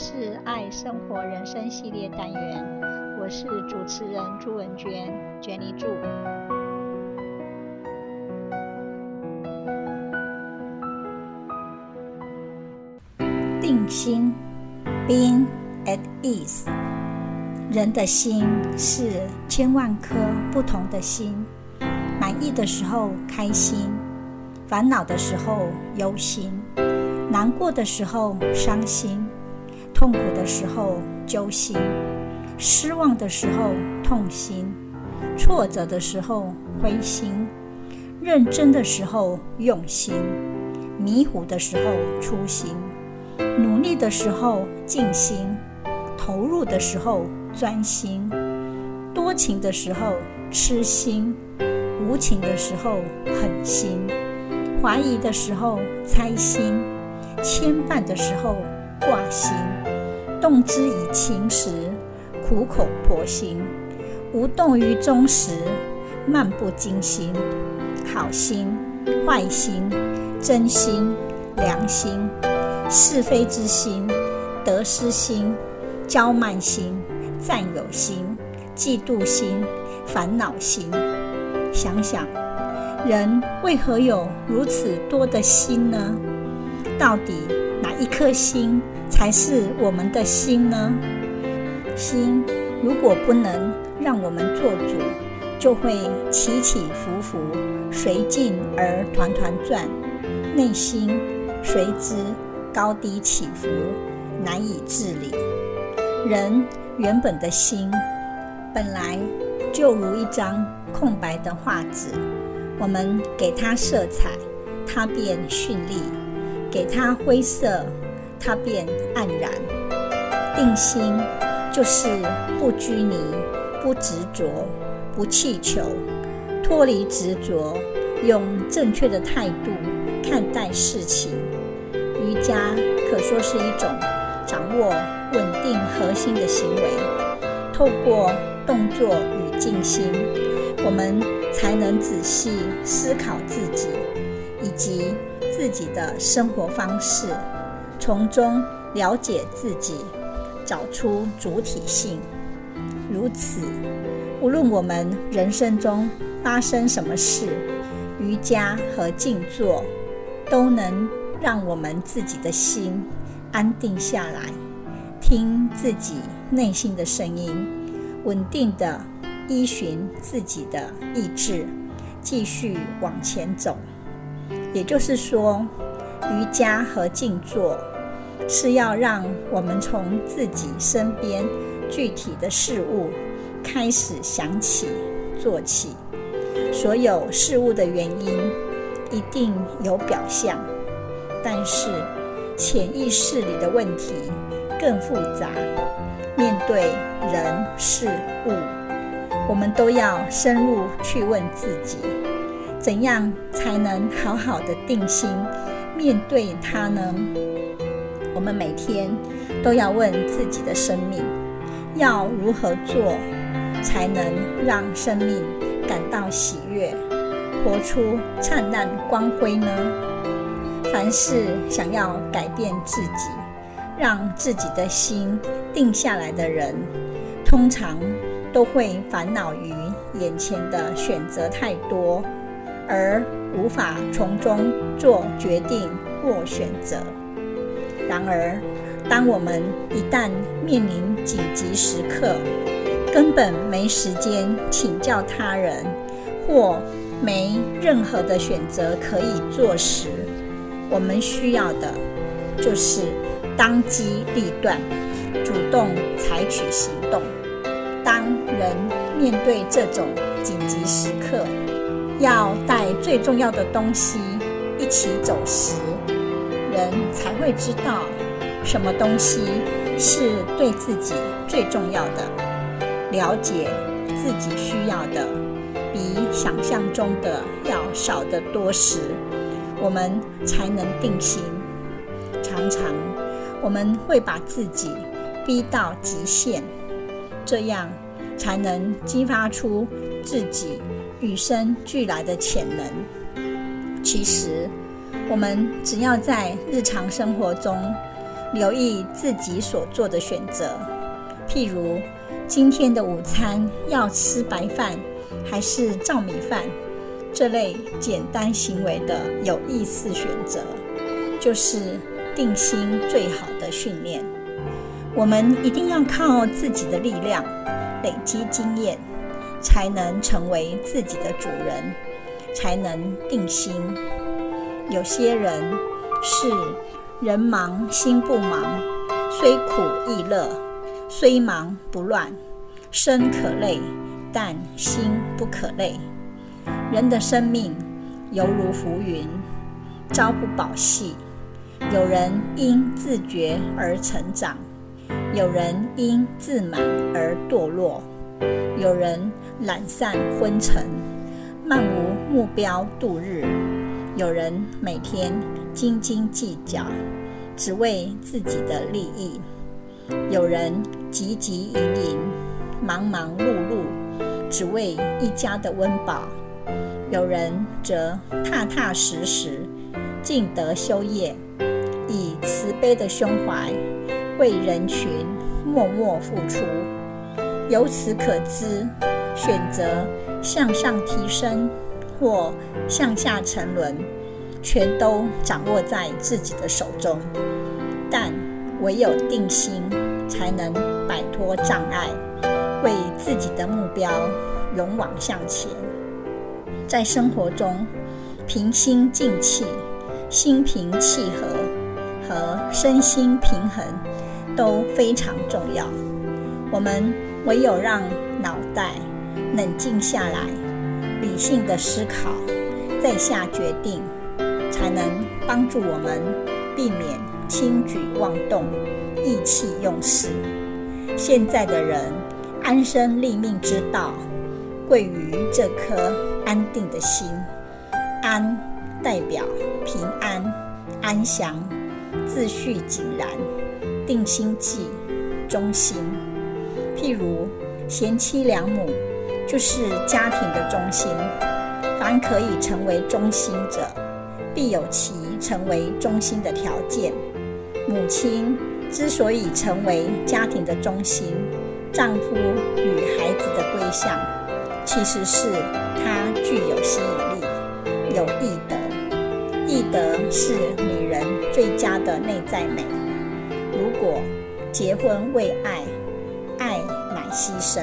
是爱生活人生系列单元，我是主持人朱文娟，Jenny 朱。定心，being at ease。人的心是千万颗不同的心，满意的时候开心，烦恼的时候忧心，难过的时候伤心。痛苦的时候揪心，失望的时候痛心，挫折的时候灰心，认真的时候用心，迷糊的时候初心，努力的时候尽心，投入的时候专心，多情的时候痴心，无情的时候狠心，怀疑的时候猜心，牵绊的时候挂心。动之以情时，苦口婆心；无动于衷时，漫不经心。好心、坏心、真心、良心、是非之心、得失心、骄慢心、占有心、嫉妒心、烦恼心。想想，人为何有如此多的心呢？到底一颗心才是我们的心呢？心如果不能让我们做主，就会起起伏伏，随境而团团转，内心随之高低起伏，难以治理。人原本的心本来就如一张空白的画纸，我们给它色彩，它便绚丽。给它灰色，它便黯然。定心就是不拘泥、不执着、不气求，脱离执着，用正确的态度看待事情。瑜伽可说是一种掌握稳定核心的行为。透过动作与静心，我们才能仔细思考自己以及。自己的生活方式，从中了解自己，找出主体性。如此，无论我们人生中发生什么事，瑜伽和静坐都能让我们自己的心安定下来，听自己内心的声音，稳定地依循自己的意志，继续往前走。也就是说，瑜伽和静坐是要让我们从自己身边具体的事物开始想起、做起。所有事物的原因一定有表象，但是潜意识里的问题更复杂。面对人事物，我们都要深入去问自己。怎样才能好好的定心面对它呢？我们每天都要问自己的生命，要如何做才能让生命感到喜悦，活出灿烂光辉呢？凡是想要改变自己，让自己的心定下来的人，通常都会烦恼于眼前的选择太多。而无法从中做决定或选择。然而，当我们一旦面临紧急时刻，根本没时间请教他人，或没任何的选择可以做时，我们需要的就是当机立断，主动采取行动。当人面对这种紧急时刻，要带最重要的东西一起走时，人才会知道什么东西是对自己最重要的。了解自己需要的比想象中的要少得多时，我们才能定心。常常我们会把自己逼到极限，这样才能激发出自己。与生俱来的潜能。其实，我们只要在日常生活中留意自己所做的选择，譬如今天的午餐要吃白饭还是糙米饭，这类简单行为的有意识选择，就是定心最好的训练。我们一定要靠自己的力量累积经验，才能成为自己的主人，才能定心。有些人是。人忙心不忙，虽苦亦乐，虽忙不乱，身可累，但心不可累。人的生命犹如浮云，朝不保夕。有人因自觉而成长，有人因自满而堕落，有人懒散昏沉，漫无目标度日。有人每天斤斤计较，只为自己的利益；有人汲汲营营，忙忙碌碌，只为一家的温饱；有人则踏踏实实，尽德修业，以慈悲的胸怀为人群默默付出。由此可知，选择向上提升。或向下沉沦，全都掌握在自己的手中。但唯有定心，才能摆脱障碍，为自己的目标勇往向前。在生活中，平心静气、心平气和和身心平衡都非常重要。我们唯有让脑袋冷静下来。理性的思考，再下决定，才能帮助我们避免轻举妄动、意气用事。现在的人安身立命之道，贵于这颗安定的心。安代表平安、安详、秩序井然、定心剂、中心。譬如贤妻良母。就是家庭的中心，凡可以成为中心者，必有其成为中心的条件。母亲之所以成为家庭的中心，丈夫与孩子的归向，其实是她具有吸引力，有义德。义德是女人最佳的内在美。如果结婚为爱，牺牲。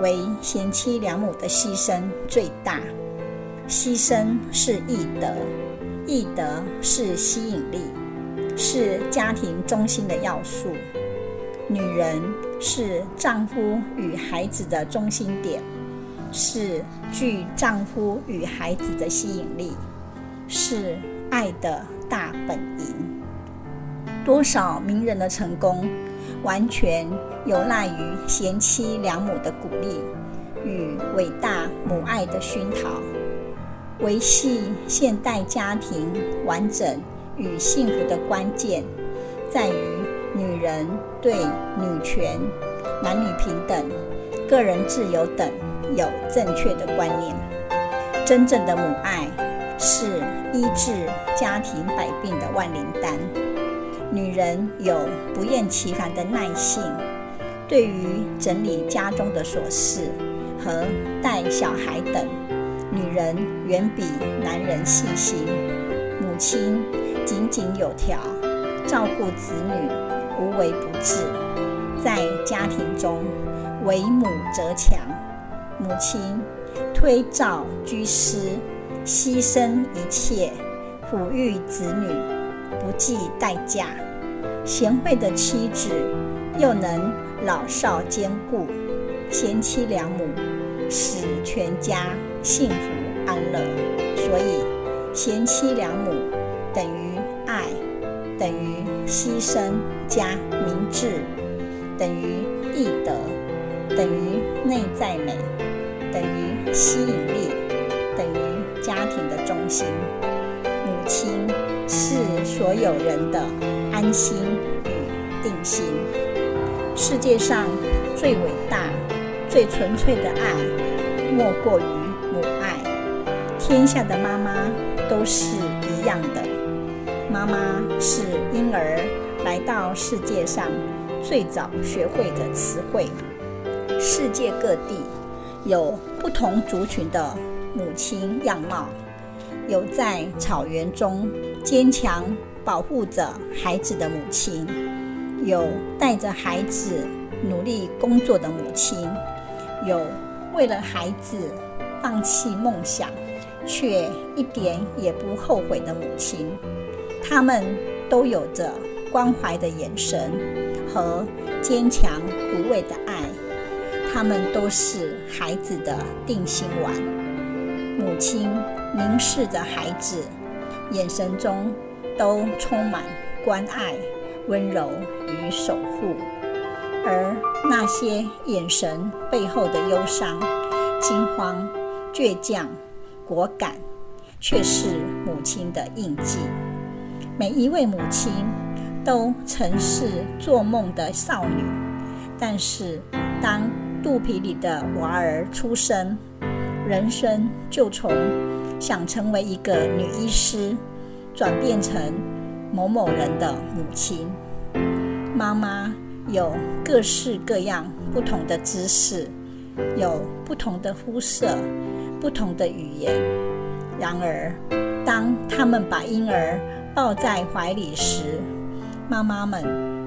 为贤妻良母的牺牲最大，牺牲是义德，义德是吸引力，是家庭中心的要素。女人是丈夫与孩子的中心点，是具丈夫与孩子的吸引力，是爱的大本营。多少名人的成功，完全有赖于贤妻良母的鼓励与伟大母爱的熏陶。维系现代家庭完整与幸福的关键，在于女人对女权、男女平等、个人自由等有正确的观念。真正的母爱是医治家庭百病的万灵丹。女人有不厌其烦的耐性，对于整理家中的琐事和带小孩等，女人远比男人细心。母亲井井有条，照顾子女无微不至，在家庭中为母则强。母亲推皂居师，牺牲一切，抚育子女。不计代价，贤惠的妻子又能老少兼顾，贤妻良母使全家幸福安乐。所以，贤妻良母等于爱，等于牺牲加明智，等于义德，等于内在美，等于吸引力，等于家庭的中心。母亲。是所有人的安心与定心。世界上最伟大、最纯粹的爱，莫过于母爱。天下的妈妈都是一样的，妈妈是婴儿来到世界上最早学会的词汇。世界各地有不同族群的母亲样貌，有在草原中坚强保护着孩子的母亲，有带着孩子努力工作的母亲，有为了孩子放弃梦想却一点也不后悔的母亲。他们都有着关怀的眼神和坚强无畏的爱，他们都是孩子的定心丸。母亲凝视着孩子，眼神中都充满关爱、温柔与守护，而那些眼神背后的忧伤、惊慌、倔强、果敢，却是母亲的印记。每一位母亲都曾是做梦的少女，但是当肚皮里的娃儿出生，人生就从想成为一个女医师，转变成某某人的母亲。妈妈有各式各样不同的姿势，有不同的肤色，不同的语言。然而，当他们把婴儿抱在怀里时，妈妈们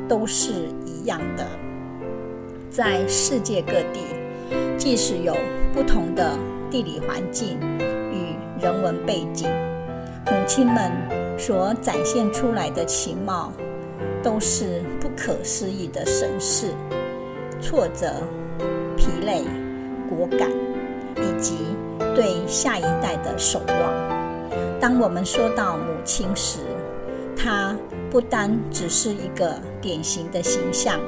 都是一样的。在世界各地，即使有不同的地理环境人文背景，母亲们所展现出来的情貌，都是不可思议的神似、挫折、疲累、果敢，以及对下一代的守望。当我们说到母亲时，她不单只是一个典型的形象，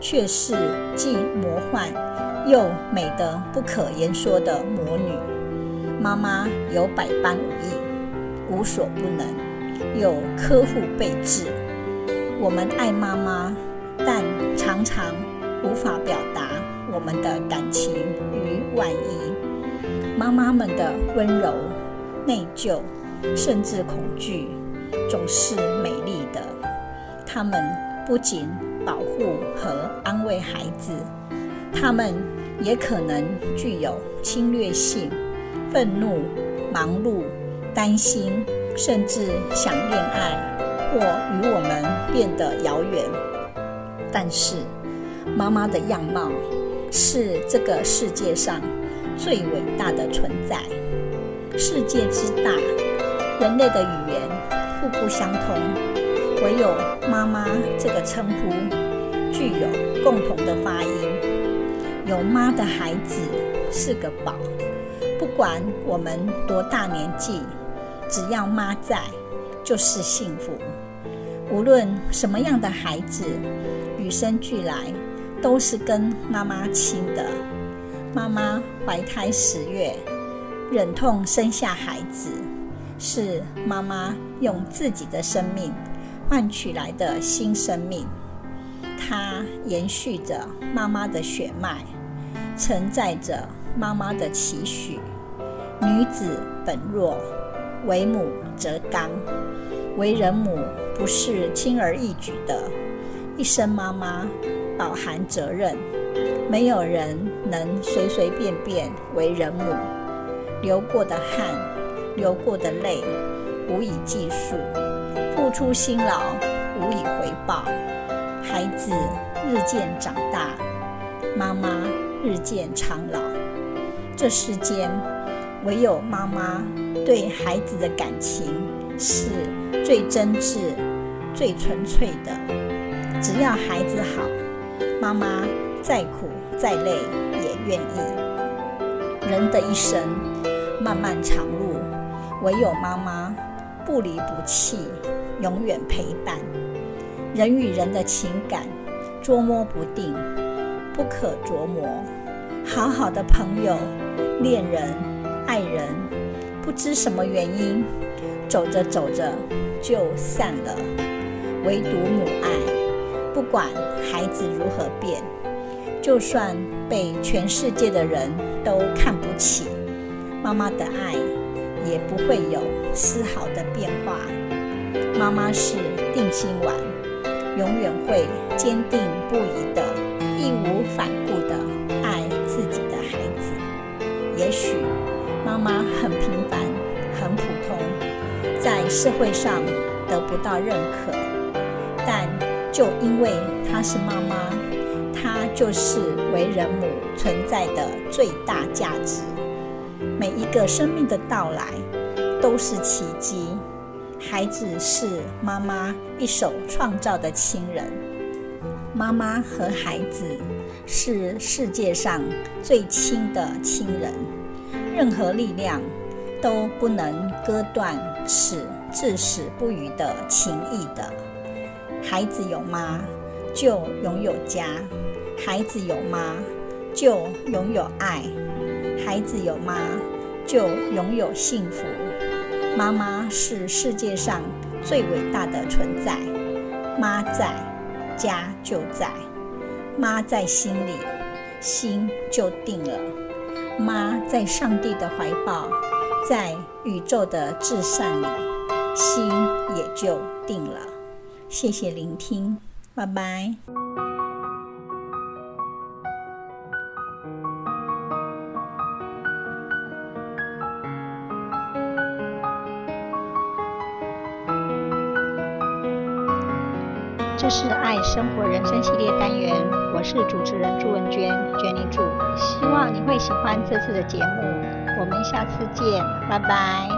却是既魔幻又美得不可言说的魔女。妈妈有百般武艺，无所不能，又呵护备至。我们爱妈妈，但常常无法表达我们的感情与惋惜。妈妈们的温柔、内疚。甚至恐惧总是美丽的。他们不仅保护和安慰孩子，他们也可能具有侵略性、愤怒、忙碌、担心，甚至想恋爱或与我们变得遥远。但是，妈妈的样貌是这个世界上最伟大的存在。世界之大。人类的语言互不相通，唯有“妈妈”这个称呼具有共同的发音。有妈的孩子是个宝，不管我们多大年纪，只要妈在，就是幸福。无论什么样的孩子与生俱来，都是跟妈妈亲的。妈妈怀胎十月，忍痛生下孩子。是妈妈用自己的生命换取来的新生命，它延续着妈妈的血脉，承载着妈妈的期许。女子本弱，为母则刚。为人母不是轻而易举的，一声妈妈饱含责任，没有人能随随便便为人母。流过的汗。流过的泪无以计数，付出辛劳无以回报。孩子日渐长大，妈妈日渐苍老。这世间唯有妈妈对孩子的感情是最真挚、最纯粹的。只要孩子好，妈妈再苦再累也愿意。人的一生漫漫长路。唯有妈妈不离不弃，永远陪伴。人与人的情感捉摸不定，不可琢磨。好好的朋友、恋人、爱人，不知什么原因，走着走着就散了。唯独母爱，不管孩子如何变，就算被全世界的人都看不起，妈妈的爱。也不会有丝毫的变化。妈妈是定心丸，永远会坚定不移的、义无反顾也许妈妈很平凡、很普通，在社会上得不到认可，但就因为她是妈妈，她就是为人母存在的最大价值。每一个生命的到来都是奇迹。孩子是妈妈一手创造的亲人，妈妈和孩子是世界上最亲的亲人，任何力量都不能割断此至死不渝的情谊的。孩子有妈，就拥有家；孩子有妈，就拥有爱；孩子有妈，就拥有幸福。妈妈是世界上最伟大的存在，妈在，家就在；妈在心里，心就定了；妈在上帝的怀抱，在宇宙的至善里，心也就定了。谢谢聆听，拜拜。这是爱生活人生系列单元，我是主持人朱文娟娟妮祝，希望你会喜欢这次的节目，我们下次见，拜拜。